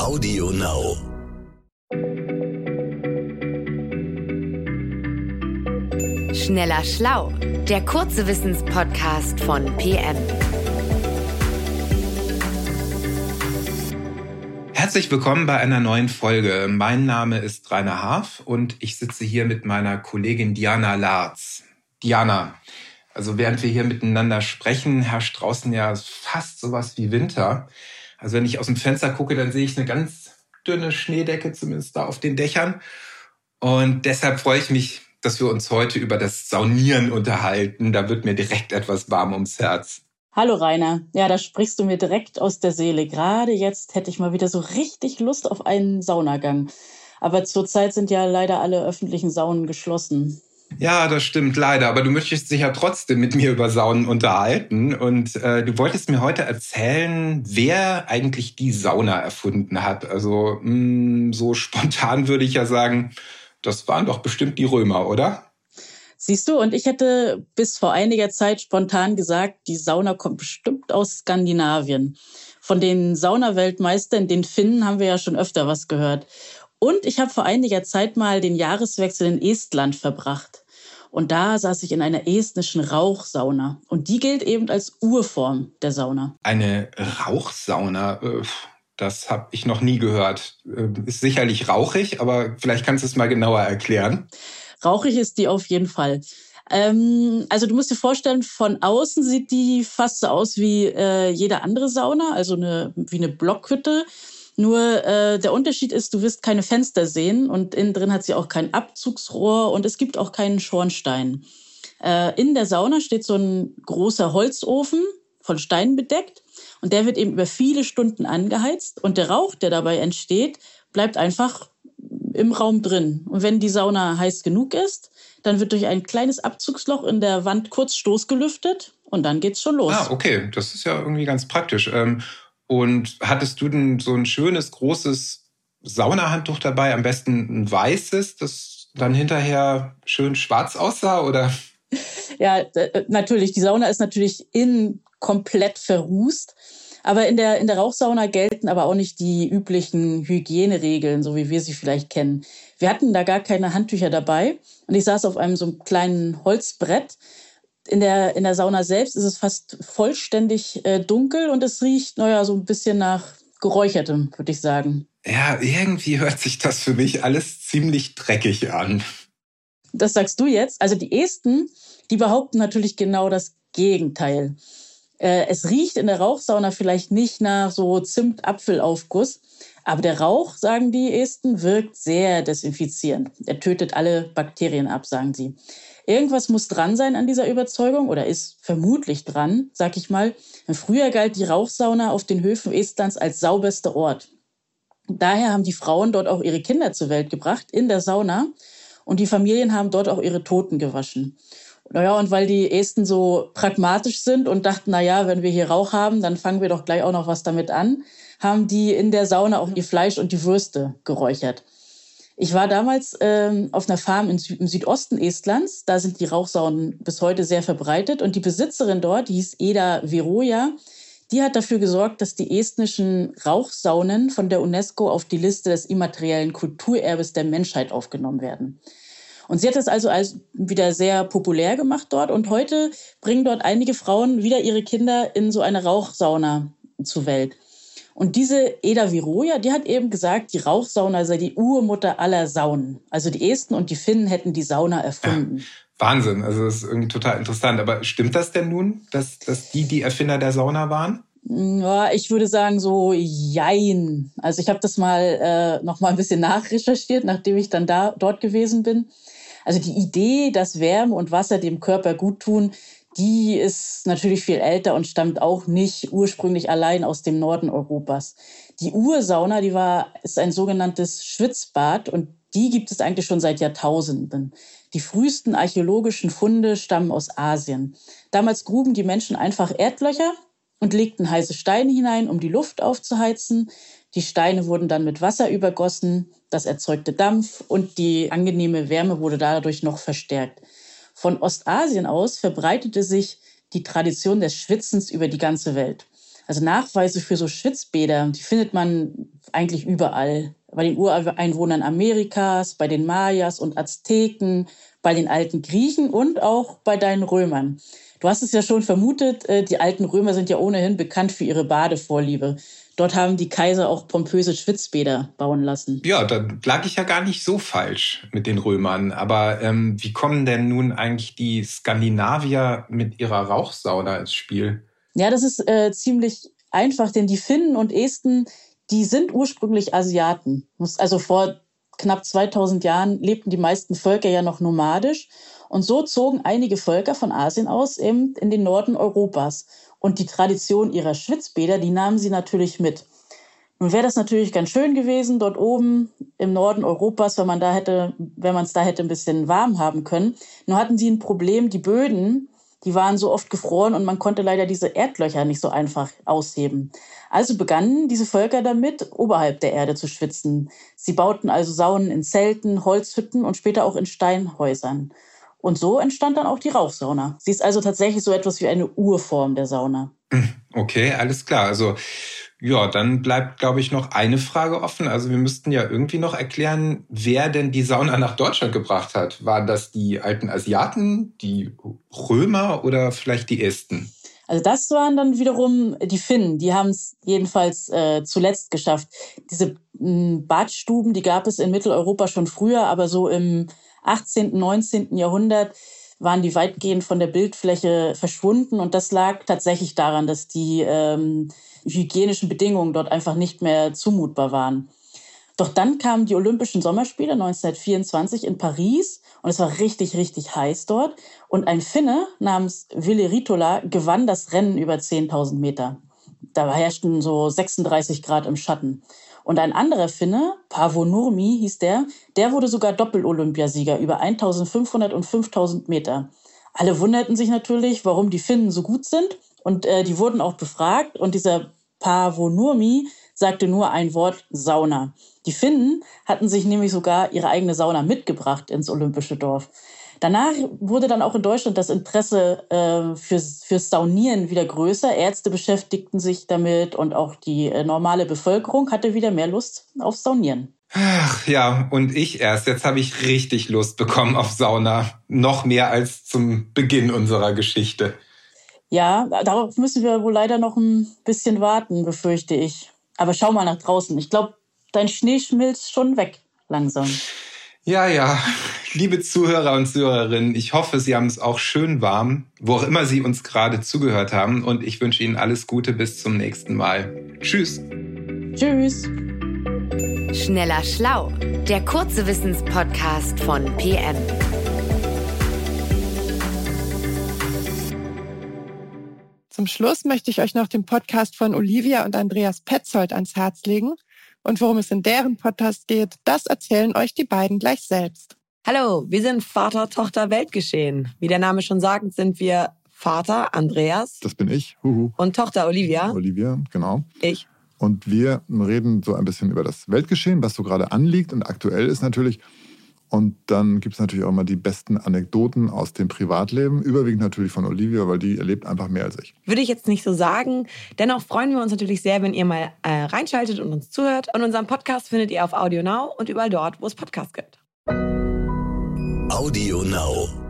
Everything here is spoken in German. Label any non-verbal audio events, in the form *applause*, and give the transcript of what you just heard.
Audio Now. Schneller Schlau, der kurze Wissenspodcast von PM. Herzlich willkommen bei einer neuen Folge. Mein Name ist Rainer Haaf und ich sitze hier mit meiner Kollegin Diana Larz. Diana, also während wir hier miteinander sprechen, herrscht draußen ja fast sowas wie Winter. Also wenn ich aus dem Fenster gucke, dann sehe ich eine ganz dünne Schneedecke, zumindest da auf den Dächern. Und deshalb freue ich mich, dass wir uns heute über das Saunieren unterhalten. Da wird mir direkt etwas warm ums Herz. Hallo Rainer. Ja, da sprichst du mir direkt aus der Seele. Gerade jetzt hätte ich mal wieder so richtig Lust auf einen Saunagang. Aber zurzeit sind ja leider alle öffentlichen Saunen geschlossen. Ja, das stimmt leider. Aber du möchtest dich ja trotzdem mit mir über Saunen unterhalten. Und äh, du wolltest mir heute erzählen, wer eigentlich die Sauna erfunden hat. Also mh, hm, so spontan würde ich ja sagen, das waren doch bestimmt die Römer, oder? Siehst du, und ich hätte bis vor einiger Zeit spontan gesagt, die Sauna kommt bestimmt aus Skandinavien. Von den Saunaweltmeistern, den Finnen, haben wir ja schon öfter was gehört. Und ich habe vor einiger Zeit mal den Jahreswechsel in Estland verbracht. Und da saß ich in einer estnischen Rauchsauna. Und die gilt eben als Urform der Sauna. Eine Rauchsauna? Äh, das habe ich noch nie gehört. Äh, ist sicherlich rauchig, aber vielleicht kannst du es mal genauer erklären. Rauchig ist die auf jeden Fall. Ähm, also du musst dir vorstellen, von außen sieht die fast so aus wie äh, jede andere Sauna, also eine, wie eine Blockhütte. Nur äh, der Unterschied ist, du wirst keine Fenster sehen und innen drin hat sie auch kein Abzugsrohr und es gibt auch keinen Schornstein. Äh, in der Sauna steht so ein großer Holzofen von Steinen bedeckt und der wird eben über viele Stunden angeheizt und der Rauch, der dabei entsteht, bleibt einfach im Raum drin. Und wenn die Sauna heiß genug ist, dann wird durch ein kleines Abzugsloch in der Wand kurz stoßgelüftet und dann geht's schon los. Ah, okay, das ist ja irgendwie ganz praktisch. Ähm, und hattest du denn so ein schönes, großes Saunahandtuch dabei, am besten ein weißes, das dann hinterher schön schwarz aussah, oder? Ja, äh, natürlich. Die Sauna ist natürlich innen komplett verrußt. Aber in der, in der Rauchsauna gelten aber auch nicht die üblichen Hygieneregeln, so wie wir sie vielleicht kennen. Wir hatten da gar keine Handtücher dabei und ich saß auf einem so einem kleinen Holzbrett in der, in der Sauna selbst ist es fast vollständig äh, dunkel und es riecht, naja, so ein bisschen nach Geräuchertem, würde ich sagen. Ja, irgendwie hört sich das für mich alles ziemlich dreckig an. Das sagst du jetzt. Also die Esten, die behaupten natürlich genau das Gegenteil. Äh, es riecht in der Rauchsauna vielleicht nicht nach so Zimt-Apfelaufguss, aber der Rauch, sagen die Esten, wirkt sehr desinfizierend. Er tötet alle Bakterien ab, sagen sie. Irgendwas muss dran sein an dieser Überzeugung oder ist vermutlich dran, sag ich mal. Früher galt die Rauchsauna auf den Höfen Estlands als sauberster Ort. Daher haben die Frauen dort auch ihre Kinder zur Welt gebracht in der Sauna und die Familien haben dort auch ihre Toten gewaschen. Naja, und weil die Esten so pragmatisch sind und dachten, naja, wenn wir hier Rauch haben, dann fangen wir doch gleich auch noch was damit an, haben die in der Sauna auch ihr Fleisch und die Würste geräuchert. Ich war damals ähm, auf einer Farm im Südosten Estlands. Da sind die Rauchsaunen bis heute sehr verbreitet. Und die Besitzerin dort, die hieß Eda Veroja, die hat dafür gesorgt, dass die estnischen Rauchsaunen von der UNESCO auf die Liste des immateriellen Kulturerbes der Menschheit aufgenommen werden. Und sie hat das also als wieder sehr populär gemacht dort. Und heute bringen dort einige Frauen wieder ihre Kinder in so eine Rauchsauna zur Welt. Und diese Eda Viroja, die hat eben gesagt, die Rauchsauna sei die Urmutter aller Saunen. Also die Esten und die Finnen hätten die Sauna erfunden. Ja, Wahnsinn, also das ist irgendwie total interessant. Aber stimmt das denn nun, dass, dass die die Erfinder der Sauna waren? Ja, ich würde sagen so jein. Also ich habe das mal äh, noch mal ein bisschen nachrecherchiert, nachdem ich dann da dort gewesen bin. Also die Idee, dass Wärme und Wasser dem Körper gut tun, die ist natürlich viel älter und stammt auch nicht ursprünglich allein aus dem Norden Europas. Die Ursauna, die war, ist ein sogenanntes Schwitzbad und die gibt es eigentlich schon seit Jahrtausenden. Die frühesten archäologischen Funde stammen aus Asien. Damals gruben die Menschen einfach Erdlöcher und legten heiße Steine hinein, um die Luft aufzuheizen. Die Steine wurden dann mit Wasser übergossen, das erzeugte Dampf und die angenehme Wärme wurde dadurch noch verstärkt. Von Ostasien aus verbreitete sich die Tradition des Schwitzens über die ganze Welt. Also Nachweise für so Schwitzbäder, die findet man eigentlich überall. Bei den Ureinwohnern Amerikas, bei den Mayas und Azteken, bei den alten Griechen und auch bei deinen Römern. Du hast es ja schon vermutet, äh, die alten Römer sind ja ohnehin bekannt für ihre Badevorliebe. Dort haben die Kaiser auch pompöse Schwitzbäder bauen lassen. Ja, da lag ich ja gar nicht so falsch mit den Römern. Aber ähm, wie kommen denn nun eigentlich die Skandinavier mit ihrer Rauchsauna ins Spiel? Ja, das ist äh, ziemlich einfach, denn die Finnen und Esten, die sind ursprünglich Asiaten. Also vor knapp 2000 Jahren lebten die meisten Völker ja noch nomadisch. Und so zogen einige Völker von Asien aus eben in den Norden Europas. Und die Tradition ihrer Schwitzbäder, die nahmen sie natürlich mit. Nun wäre das natürlich ganz schön gewesen, dort oben im Norden Europas, wenn man da hätte, wenn man es da hätte ein bisschen warm haben können. Nur hatten sie ein Problem, die Böden, die waren so oft gefroren und man konnte leider diese Erdlöcher nicht so einfach ausheben. Also begannen diese Völker damit, oberhalb der Erde zu schwitzen. Sie bauten also Saunen in Zelten, Holzhütten und später auch in Steinhäusern. Und so entstand dann auch die Rauchsauna. Sie ist also tatsächlich so etwas wie eine Urform der Sauna. *laughs* Okay, alles klar. Also ja, dann bleibt, glaube ich, noch eine Frage offen. Also wir müssten ja irgendwie noch erklären, wer denn die Sauna nach Deutschland gebracht hat. Waren das die alten Asiaten, die Römer oder vielleicht die Esten? Also das waren dann wiederum die Finnen. Die haben es jedenfalls äh, zuletzt geschafft. Diese Badstuben, die gab es in Mitteleuropa schon früher, aber so im 18., 19. Jahrhundert waren die weitgehend von der Bildfläche verschwunden. Und das lag tatsächlich daran, dass die ähm, hygienischen Bedingungen dort einfach nicht mehr zumutbar waren. Doch dann kamen die Olympischen Sommerspiele 1924 in Paris und es war richtig, richtig heiß dort. Und ein Finne namens Ville Ritola gewann das Rennen über 10.000 Meter. Da herrschten so 36 Grad im Schatten. Und ein anderer Finne, Paavo Nurmi hieß der, der wurde sogar Doppel-Olympiasieger über 1500 und 5000 Meter. Alle wunderten sich natürlich, warum die Finnen so gut sind. Und äh, die wurden auch befragt. Und dieser Paavo Nurmi sagte nur ein Wort Sauna. Die Finnen hatten sich nämlich sogar ihre eigene Sauna mitgebracht ins olympische Dorf. Danach wurde dann auch in Deutschland das Interesse äh, fürs, fürs Saunieren wieder größer. Ärzte beschäftigten sich damit und auch die äh, normale Bevölkerung hatte wieder mehr Lust auf Saunieren. Ach ja, und ich erst. Jetzt habe ich richtig Lust bekommen auf Sauna. Noch mehr als zum Beginn unserer Geschichte. Ja, darauf müssen wir wohl leider noch ein bisschen warten, befürchte ich. Aber schau mal nach draußen. Ich glaube, dein Schnee schmilzt schon weg langsam. Ja, ja, liebe Zuhörer und Zuhörerinnen, ich hoffe, Sie haben es auch schön warm, wo auch immer Sie uns gerade zugehört haben. Und ich wünsche Ihnen alles Gute bis zum nächsten Mal. Tschüss. Tschüss. Schneller Schlau, der kurze Wissenspodcast von PM. Zum Schluss möchte ich euch noch den Podcast von Olivia und Andreas Petzold ans Herz legen. Und worum es in deren Podcast geht, das erzählen euch die beiden gleich selbst. Hallo, wir sind Vater, Tochter, Weltgeschehen. Wie der Name schon sagt, sind wir Vater Andreas. Das bin ich. Huhu. Und Tochter Olivia. Olivia, genau. Ich. Und wir reden so ein bisschen über das Weltgeschehen, was so gerade anliegt. Und aktuell ist natürlich und dann gibt es natürlich auch immer die besten Anekdoten aus dem Privatleben, überwiegend natürlich von Olivia, weil die erlebt einfach mehr als ich. Würde ich jetzt nicht so sagen. Dennoch freuen wir uns natürlich sehr, wenn ihr mal äh, reinschaltet und uns zuhört. Und unseren Podcast findet ihr auf Audio Now und überall dort, wo es Podcasts gibt. Audio Now.